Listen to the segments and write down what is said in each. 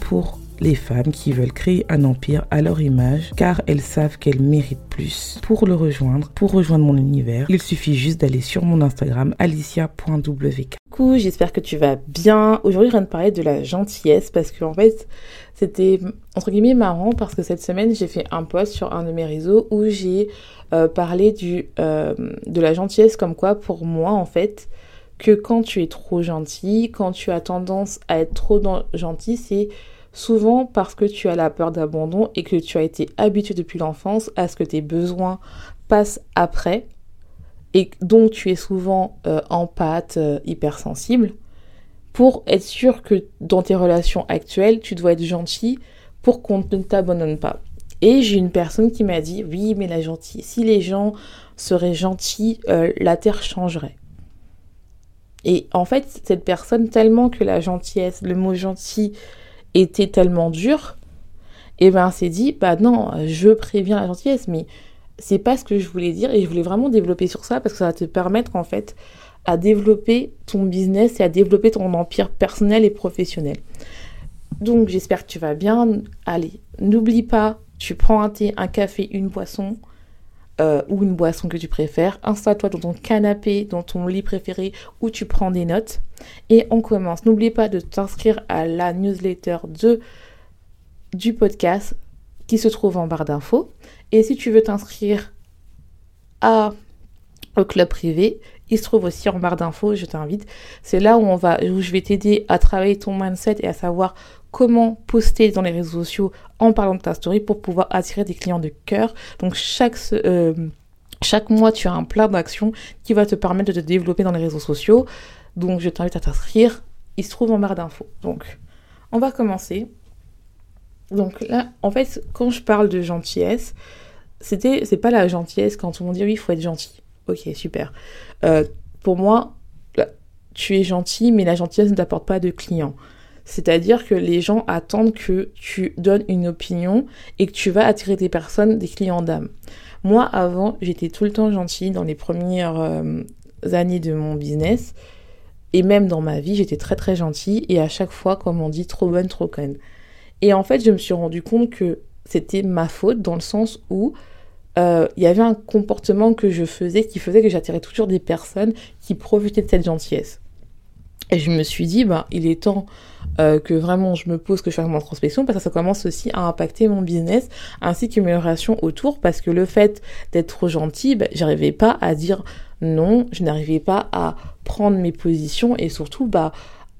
Pour les femmes qui veulent créer un empire à leur image car elles savent qu'elles méritent plus. Pour le rejoindre, pour rejoindre mon univers, il suffit juste d'aller sur mon Instagram alicia.wk. Coucou, j'espère que tu vas bien. Aujourd'hui, je viens de parler de la gentillesse parce que en fait, c'était entre guillemets marrant parce que cette semaine, j'ai fait un post sur un de mes réseaux où j'ai euh, parlé du, euh, de la gentillesse comme quoi pour moi en fait, que quand tu es trop gentil, quand tu as tendance à être trop gentil, c'est souvent parce que tu as la peur d'abandon et que tu as été habitué depuis l'enfance à ce que tes besoins passent après et donc tu es souvent euh, en pâte, euh, hypersensible, pour être sûr que dans tes relations actuelles, tu dois être gentil pour qu'on ne t'abandonne pas. Et j'ai une personne qui m'a dit, oui, mais la gentille, si les gens seraient gentils, euh, la terre changerait. Et en fait, cette personne, tellement que la gentillesse, le mot gentil était tellement dur, et eh ben s'est dit, bah non, je préviens la gentillesse, mais c'est pas ce que je voulais dire et je voulais vraiment développer sur ça parce que ça va te permettre en fait à développer ton business et à développer ton empire personnel et professionnel. Donc j'espère que tu vas bien. Allez, n'oublie pas, tu prends un thé, un café, une boisson euh, ou une boisson que tu préfères. Installe-toi dans ton canapé, dans ton lit préféré où tu prends des notes. Et on commence. N'oublie pas de t'inscrire à la newsletter de, du podcast qui se trouve en barre d'infos. Et si tu veux t'inscrire à au club privé, il se trouve aussi en barre d'infos, je t'invite. C'est là où on va où je vais t'aider à travailler ton mindset et à savoir comment poster dans les réseaux sociaux en parlant de ta story pour pouvoir attirer des clients de cœur. Donc chaque, euh, chaque mois, tu as un plan d'action qui va te permettre de te développer dans les réseaux sociaux. Donc je t'invite à t'inscrire. Il se trouve en barre d'infos. Donc on va commencer. Donc là, en fait, quand je parle de gentillesse, c'était, c'est pas la gentillesse quand on dit oui, il faut être gentil. Ok, super. Euh, pour moi, tu es gentil, mais la gentillesse ne t'apporte pas de clients. C'est-à-dire que les gens attendent que tu donnes une opinion et que tu vas attirer des personnes, des clients d'âme. Moi, avant, j'étais tout le temps gentille dans les premières euh, années de mon business. Et même dans ma vie, j'étais très très gentille. Et à chaque fois, comme on dit, trop bonne, trop conne. Et en fait, je me suis rendu compte que c'était ma faute dans le sens où euh, il y avait un comportement que je faisais qui faisait que j'attirais toujours des personnes qui profitaient de cette gentillesse. Et je me suis dit, bah, il est temps euh, que vraiment je me pose, que je fasse mon introspection, parce que ça commence aussi à impacter mon business, ainsi que mes relations autour, parce que le fait d'être trop gentil, bah, j'arrivais pas à dire non, je n'arrivais pas à prendre mes positions et surtout bah,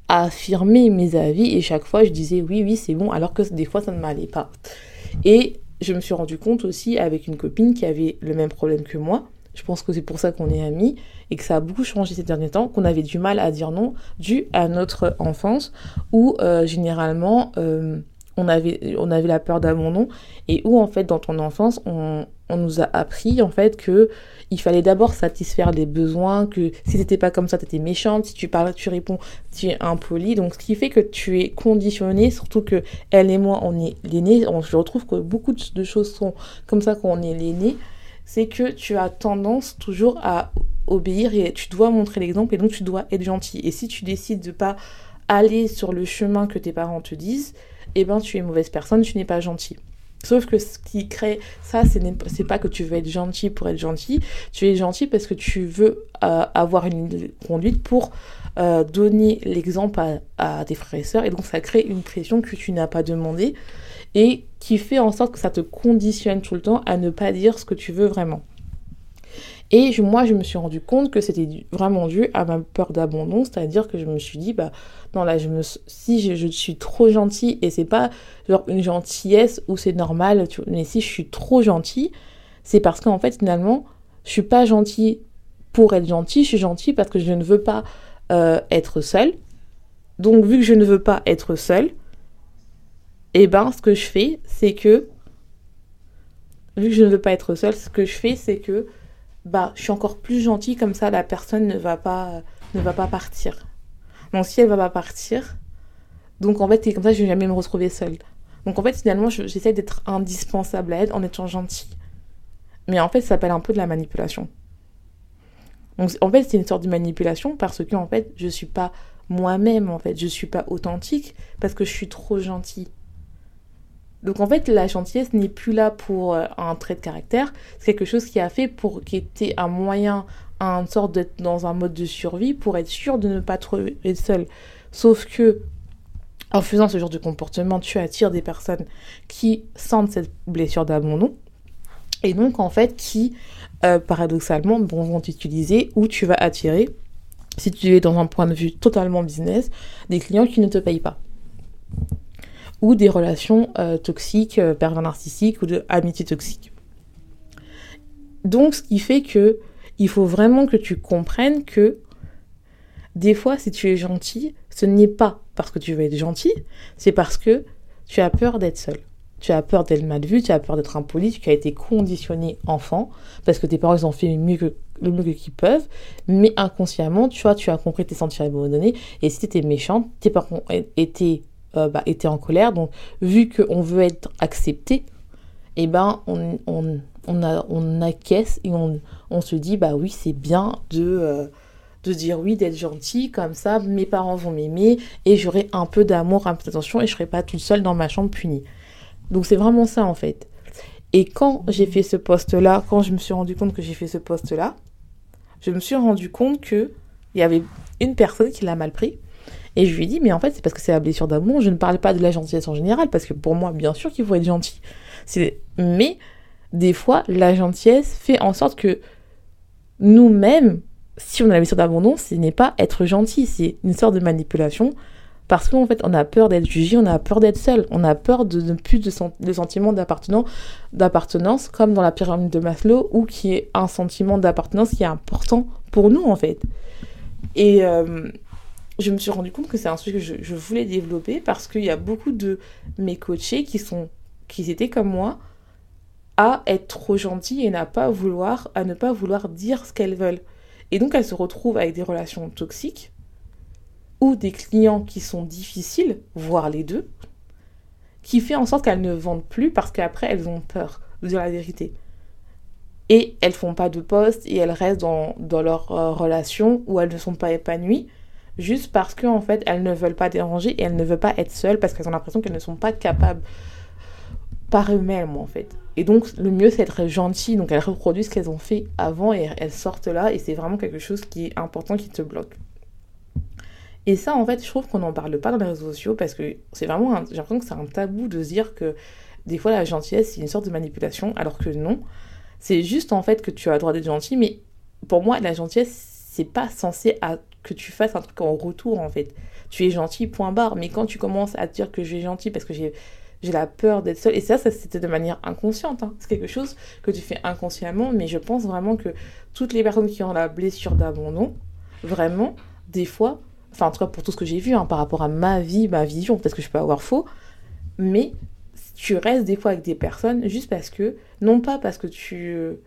à affirmer mes avis, et chaque fois je disais oui, oui, c'est bon, alors que des fois ça ne m'allait pas. Et je me suis rendu compte aussi avec une copine qui avait le même problème que moi, je pense que c'est pour ça qu'on est amis et que ça a beaucoup changé ces derniers temps, qu'on avait du mal à dire non dû à notre enfance où euh, généralement euh, on, avait, on avait la peur d'abandon et où en fait dans ton enfance on, on nous a appris en fait que il fallait d'abord satisfaire les besoins, que si c'était pas comme ça, tu étais méchante, si tu parles, tu réponds, tu es impoli. Donc ce qui fait que tu es conditionné, surtout que elle et moi, on est l'aîné. Je retrouve que beaucoup de choses sont comme ça quand on est l'aîné c'est que tu as tendance toujours à obéir et tu dois montrer l'exemple et donc tu dois être gentil. Et si tu décides de pas aller sur le chemin que tes parents te disent, eh ben tu es mauvaise personne, tu n'es pas gentil. Sauf que ce qui crée ça, c'est pas que tu veux être gentil pour être gentil, tu es gentil parce que tu veux euh, avoir une conduite pour euh, donner l'exemple à, à, tes frères et sœurs, et donc ça crée une pression que tu n'as pas demandé et qui fait en sorte que ça te conditionne tout le temps à ne pas dire ce que tu veux vraiment. Et moi, je me suis rendu compte que c'était vraiment dû à ma peur d'abandon, c'est-à-dire que je me suis dit, bah, non, là, je me, si je, suis trop gentille, et c'est pas une gentillesse où c'est normal, mais si je suis trop gentille, c'est parce qu'en fait, finalement, je suis pas gentille pour être gentille, je suis gentille parce que je ne veux pas euh, être seule. Donc, vu que je ne veux pas être seule, et eh ben, ce que je fais, c'est que, vu que je ne veux pas être seule, ce que je fais, c'est que, bah, je suis encore plus gentille, comme ça, la personne ne va pas, ne va pas partir. Donc, si elle va pas partir, donc en fait, comme ça, je vais jamais me retrouver seule. Donc, en fait, finalement, j'essaie d'être indispensable à elle en étant gentille. Mais en fait, ça s'appelle un peu de la manipulation. Donc, en fait, c'est une sorte de manipulation parce que, en fait, je suis pas moi-même, en fait. Je suis pas authentique parce que je suis trop gentille. Donc en fait, la gentillesse n'est plus là pour euh, un trait de caractère, c'est quelque chose qui a fait pour qui était un moyen, une sorte d'être dans un mode de survie pour être sûr de ne pas trouver seul. Sauf que en faisant ce genre de comportement, tu attires des personnes qui sentent cette blessure d'abandon. Et donc en fait qui euh, paradoxalement vont t'utiliser ou tu vas attirer si tu es dans un point de vue totalement business des clients qui ne te payent pas ou des relations euh, toxiques, euh, pervers narcissiques ou de toxique. Donc, ce qui fait que il faut vraiment que tu comprennes que des fois, si tu es gentil, ce n'est pas parce que tu veux être gentil, c'est parce que tu as peur d'être seul. Tu as peur d'être mal vu, tu as peur d'être impoli, tu as été conditionné enfant, parce que tes parents ils ont fait mieux que, le mieux qu'ils peuvent, mais inconsciemment, tu vois, tu as compris tes sentiments abandonnés, et si tu étais méchante, tes parents étaient euh, bah, était en colère. Donc, vu qu'on veut être accepté, eh ben, on, on, on, a, on acquiesce et on, on, se dit, bah oui, c'est bien de, euh, de dire oui, d'être gentil, comme ça, mes parents vont m'aimer et j'aurai un peu d'amour, un peu d'attention et je serai pas toute seule dans ma chambre punie. Donc, c'est vraiment ça, en fait. Et quand j'ai fait ce poste-là, quand je me suis rendu compte que j'ai fait ce poste-là, je me suis rendu compte que il y avait une personne qui l'a mal pris et je lui ai dit, mais en fait, c'est parce que c'est la blessure d'amour. Je ne parle pas de la gentillesse en général, parce que pour moi, bien sûr qu'il faut être gentil. Mais des fois, la gentillesse fait en sorte que nous-mêmes, si on a la blessure d'abandon, ce n'est pas être gentil, c'est une sorte de manipulation. Parce qu'en fait, on a peur d'être jugé, on a peur d'être seul, on a peur de ne plus de, de sentiment d'appartenance, comme dans la pyramide de Maslow, où qui est un sentiment d'appartenance qui est important pour nous, en fait. Et, euh, je me suis rendu compte que c'est un sujet que je, voulais développer parce qu'il y a beaucoup de mes coachés qui sont qui étaient comme moi à être trop gentils et à pas vouloir à ne pas vouloir dire ce qu'elles veulent. Et donc elles se retrouvent avec des relations toxiques ou des clients qui sont difficiles, voire les deux, qui fait en sorte qu'elles ne vendent plus parce qu'après elles ont peur de dire la vérité. Et elles font pas de poste et elles restent dans, dans leur euh, relation où elles ne sont pas épanouies juste parce qu'en fait, elles ne veulent pas déranger et elles ne veulent pas être seules parce qu'elles ont l'impression qu'elles ne sont pas capables par eux-mêmes, en fait. Et donc, le mieux, c'est d'être gentil. Donc, elles reproduisent ce qu'elles ont fait avant et elles sortent là. Et c'est vraiment quelque chose qui est important, qui te bloque. Et ça, en fait, je trouve qu'on n'en parle pas dans les réseaux sociaux parce que c'est vraiment. J'ai l'impression que c'est un tabou de dire que des fois, la gentillesse, c'est une sorte de manipulation, alors que non. C'est juste, en fait, que tu as le droit d'être gentil. Mais pour moi, la gentillesse, c'est pas censé à que tu fasses un truc en retour en fait. Tu es gentil, point barre. Mais quand tu commences à te dire que je suis gentil parce que j'ai j'ai la peur d'être seule, et ça, ça c'était de manière inconsciente. Hein. C'est quelque chose que tu fais inconsciemment, mais je pense vraiment que toutes les personnes qui ont la blessure d'abandon, vraiment, des fois, enfin en tout cas pour tout ce que j'ai vu hein, par rapport à ma vie, ma vision, peut-être que je peux avoir faux, mais tu restes des fois avec des personnes juste parce que, non pas parce que tu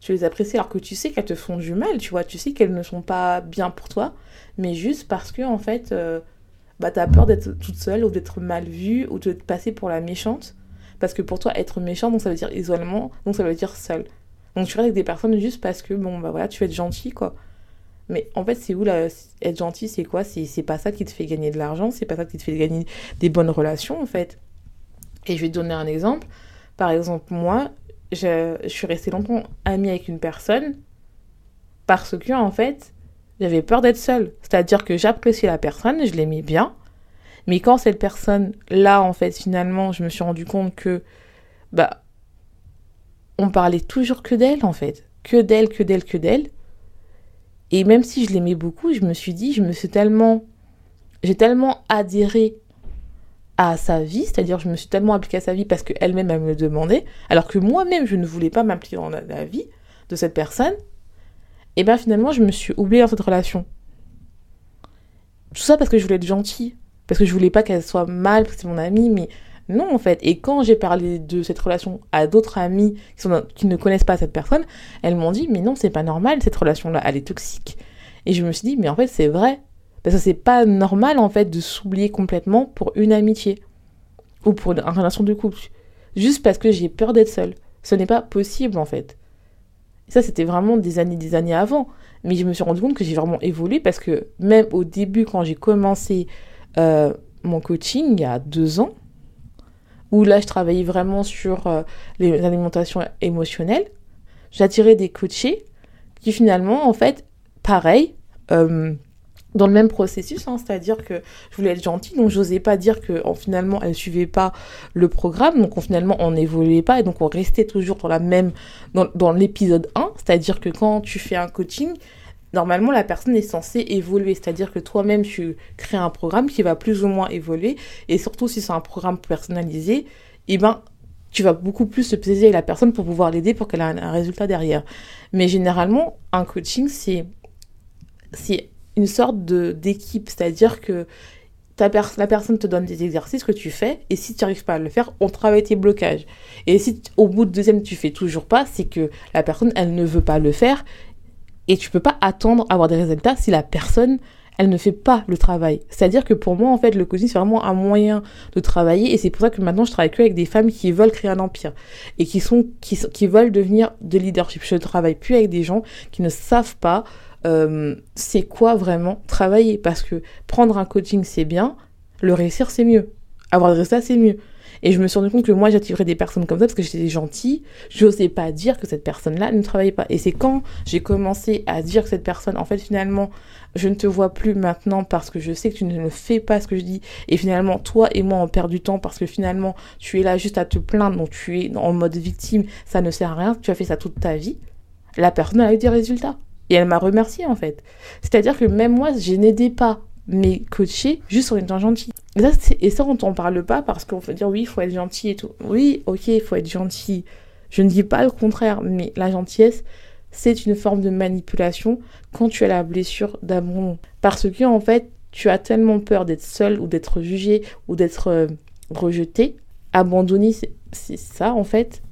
tu les apprécies alors que tu sais qu'elles te font du mal, tu vois, tu sais qu'elles ne sont pas bien pour toi, mais juste parce que en fait, euh, bah peur d'être toute seule ou d'être mal vue ou de te passer pour la méchante, parce que pour toi être méchant donc ça veut dire isolement, donc ça veut dire seul. Donc tu restes avec des personnes juste parce que bon bah voilà tu veux être gentil quoi. Mais en fait c'est où là être gentil c'est quoi? C'est pas ça qui te fait gagner de l'argent, c'est pas ça qui te fait gagner des bonnes relations en fait. Et je vais te donner un exemple. Par exemple moi je, suis restée longtemps amie avec une personne parce que, en fait, j'avais peur d'être seule. C'est-à-dire que j'appréciais la personne, je l'aimais bien. Mais quand cette personne-là, en fait, finalement, je me suis rendu compte que, bah, on parlait toujours que d'elle, en fait. que d'elle, que d'elle, que d'elle. Et même si je l'aimais beaucoup, je me suis dit, je me suis tellement, j'ai tellement adhéré à sa vie, c'est-à-dire je me suis tellement appliquée à sa vie parce qu'elle-même elle me le demandait, alors que moi-même je ne voulais pas m'appliquer dans la vie de cette personne, et bien finalement je me suis oubliée dans cette relation. Tout ça parce que je voulais être gentille, parce que je voulais pas qu'elle soit mal, parce que c'est mon amie, mais non, en fait. Et quand j'ai parlé de cette relation à d'autres amis qui, sont, qui ne connaissent pas cette personne, elles m'ont dit, mais non, c'est pas normal, cette relation-là, elle est toxique. Et je me suis dit, mais en fait, c'est vrai. Parce c'est pas normal, en fait, de s'oublier complètement pour une amitié. Ou pour une, relation de couple. Juste parce que j'ai peur d'être seule. Ce n'est pas possible, en fait. Ça, c'était vraiment des années, des années avant. Mais je me suis rendu compte que j'ai vraiment évolué parce que même au début, quand j'ai commencé euh, mon coaching, il y a deux ans, où là je travaillais vraiment sur euh, les alimentations émotionnelles. J'attirais des coachés qui finalement, en fait, pareil, euh, dans le même processus, hein, c'est-à-dire que je voulais être gentille, donc j'osais pas dire que finalement elle suivait pas le programme, donc finalement on n'évoluait pas et donc on restait toujours dans la même dans, dans l'épisode 1, c'est-à-dire que quand tu fais un coaching, normalement la personne est censée évoluer, c'est-à-dire que toi-même tu crées un programme qui va plus ou moins évoluer et surtout si c'est un programme personnalisé, eh ben tu vas beaucoup plus se plaisir la personne pour pouvoir l'aider pour qu'elle ait un, résultat derrière. Mais généralement, un coaching c'est c'est une sorte de d'équipe, c'est-à-dire que ta la personne te donne des exercices que tu fais, et si tu n'arrives pas à le faire, on travaille tes blocages. Et si au bout de deuxième tu fais toujours pas, c'est que la personne elle ne veut pas le faire, et tu peux pas attendre à avoir des résultats si la personne, elle ne fait pas le travail. C'est-à-dire que pour moi, en fait, le coaching, c'est vraiment un moyen de travailler. Et c'est pour ça que maintenant, je travaille que avec des femmes qui veulent créer un empire. Et qui sont, qui, qui veulent devenir de leadership. Je ne travaille plus avec des gens qui ne savent pas euh, c'est quoi vraiment travailler? Parce que prendre un coaching, c'est bien. Le réussir, c'est mieux. Avoir des résultats, c'est mieux. Et je me suis rendu compte que moi, j'attirais des personnes comme ça parce que j'étais gentille. Je n'osais pas dire que cette personne-là ne travaillait pas. Et c'est quand j'ai commencé à dire que cette personne, en fait, finalement, je ne te vois plus maintenant parce que je sais que tu ne fais pas ce que je dis. Et finalement, toi et moi, on perd du temps parce que finalement, tu es là juste à te plaindre, donc tu es en mode victime. Ça ne sert à rien. Tu as fait ça toute ta vie. La personne a eu des résultats. Et elle m'a remercié en fait. C'est-à-dire que même moi, je n'aidais pas mes coachés juste en étant gentil. Et ça, et ça on t'en parle pas parce qu'on peut dire oui, il faut être gentil et tout. Oui, ok, il faut être gentil. Je ne dis pas le contraire, mais la gentillesse, c'est une forme de manipulation quand tu as la blessure d'amour. Parce que, en fait, tu as tellement peur d'être seul ou d'être jugé ou d'être euh, rejeté, abandonné, c'est ça, en fait,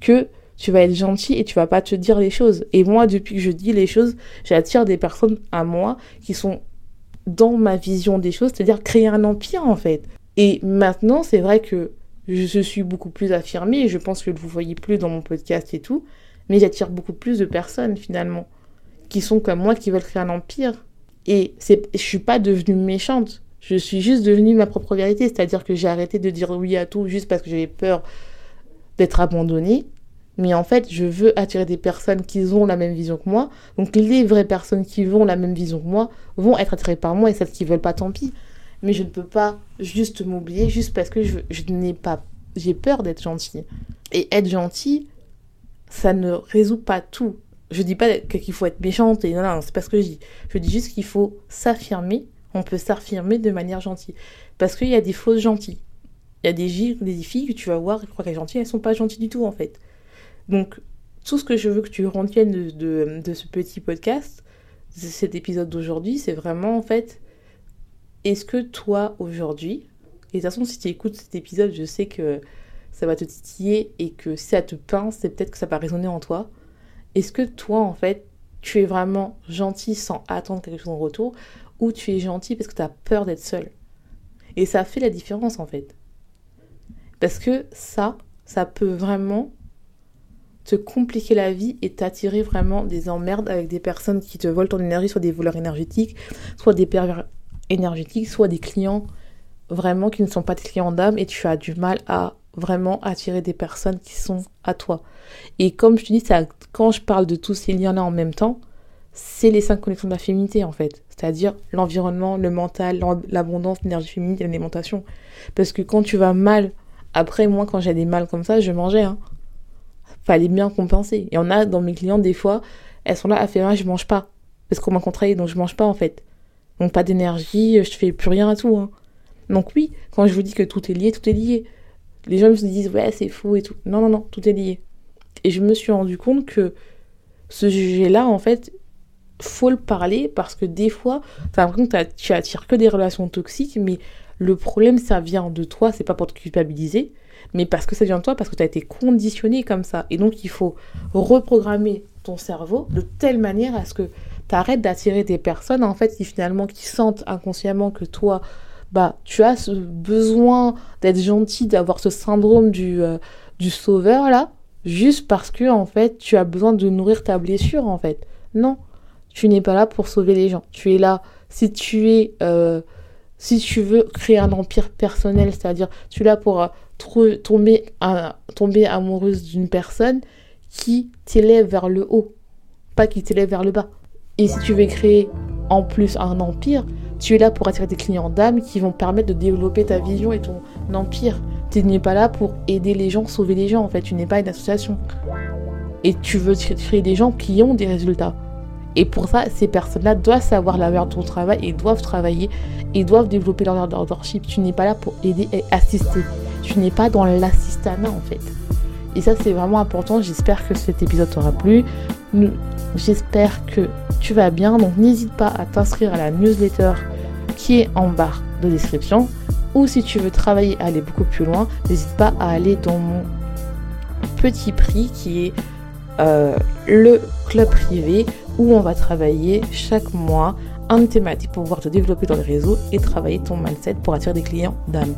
que tu vas être gentil et tu vas pas te dire les choses. Et moi, depuis que je dis les choses, j'attire des personnes à moi qui sont dans ma vision des choses, c'est-à-dire créer un empire en fait. Et maintenant, c'est vrai que je suis beaucoup plus affirmée et je pense que vous voyez plus dans mon podcast et tout, mais j'attire beaucoup plus de personnes finalement qui sont comme moi, qui veulent créer un empire. Et c'est, je suis pas devenue méchante, je suis juste devenue ma propre vérité, c'est-à-dire que j'ai arrêté de dire oui à tout juste parce que j'avais peur d'être abandonnée mais en fait, je veux attirer des personnes qui ont la même vision que moi. Donc les vraies personnes qui ont la même vision que moi vont être attirées par moi et celles qui veulent pas, tant pis. Mais je ne peux pas juste m'oublier juste parce que je, n'ai pas, j'ai peur d'être gentille. Et être gentil, ça ne résout pas tout. Je dis pas qu'il faut être méchante et non, non, c'est pas ce que je dis. Je dis juste qu'il faut s'affirmer. On peut s'affirmer de manière gentille. Parce qu'il y a des fausses gentilles. Il y a des, des filles que tu vas voir et crois qu'elles sont gentilles, elles sont pas gentilles du tout en fait. Donc, tout ce que je veux que tu retiennes de, ce petit podcast, de cet épisode d'aujourd'hui, c'est vraiment en fait, est-ce que toi aujourd'hui, et de toute façon, si tu écoutes cet épisode, je sais que ça va te titiller et que si ça te pince, c'est peut-être que ça va résonner en toi. Est-ce que toi, en fait, tu es vraiment gentil sans attendre quelque chose en retour ou tu es gentil parce que tu as peur d'être seul? Et ça fait la différence, en fait. Parce que ça, ça peut vraiment te compliquer la vie et t'attirer vraiment des emmerdes avec des personnes qui te volent ton énergie, soit des voleurs énergétiques, soit des pervers énergétiques, soit des clients vraiment qui ne sont pas des clients d'âme et tu as du mal à vraiment attirer des personnes qui sont à toi. Et comme je te dis, quand je parle de tous ces liens-là en même temps, c'est les cinq connexions de la féminité en fait. C'est-à-dire l'environnement, le mental, l'abondance, l'énergie féminine, l'alimentation. Parce que quand tu vas mal, après moi quand j'ai des mal comme ça, je mangeais. Hein fallait bien compenser. Et on a dans mes clients des fois, elles sont là à faire, ah, je mange pas. Parce qu'on m'a contrarié, donc je mange pas en fait. Donc pas d'énergie, je fais plus rien à tout. Hein. Donc oui, quand je vous dis que tout est lié, tout est lié. Les gens me disent, ouais, c'est fou et tout. Non, non, non, tout est lié. Et je me suis rendu compte que ce sujet-là, en fait, faut le parler parce que des fois, tu as l'impression que tu attires que des relations toxiques, mais le problème, ça vient de toi, c'est pas pour te culpabiliser, mais parce que ça vient de toi, parce que tu as été conditionné comme ça. Et donc, il faut reprogrammer ton cerveau de telle manière à ce que tu arrêtes d'attirer des personnes, en fait, qui finalement, qui sentent inconsciemment que toi, bah, tu as ce besoin d'être gentil, d'avoir ce syndrome du, euh, du sauveur, là, juste parce que, en fait, tu as besoin de nourrir ta blessure, en fait. Non, tu n'es pas là pour sauver les gens. Tu es là, si tu es... Euh, si tu veux créer un empire personnel, c'est-à-dire tu es là pour tomber, tomber amoureuse d'une personne qui t'élève vers le haut, pas qui t'élève vers le bas. Et si tu veux créer en plus un empire, tu es là pour attirer des clients d'âme qui vont permettre de développer ta vision et ton empire. Tu n'es pas là pour aider les gens, sauver les gens en fait, tu n'es pas une association. Et tu veux créer des gens qui ont des résultats. Et pour ça, ces personnes-là doivent savoir la valeur de ton travail et doivent travailler et doivent développer leur leadership. Tu n'es pas là pour aider et assister. Tu n'es pas dans l'assistanat en fait. Et ça, c'est vraiment important. J'espère que cet épisode t'aura plu. J'espère que tu vas bien. Donc, n'hésite pas à t'inscrire à la newsletter qui est en barre de description. Ou si tu veux travailler, aller beaucoup plus loin, n'hésite pas à aller dans mon petit prix qui est euh, le club privé où on va travailler chaque mois un thématique pour pouvoir te développer dans les réseaux et travailler ton mindset pour attirer des clients d'âme.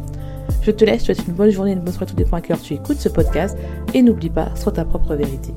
Je te laisse, je te souhaite une bonne journée, une bonne soirée, tout dépend à cœur tu écoutes ce podcast et n'oublie pas, sois ta propre vérité.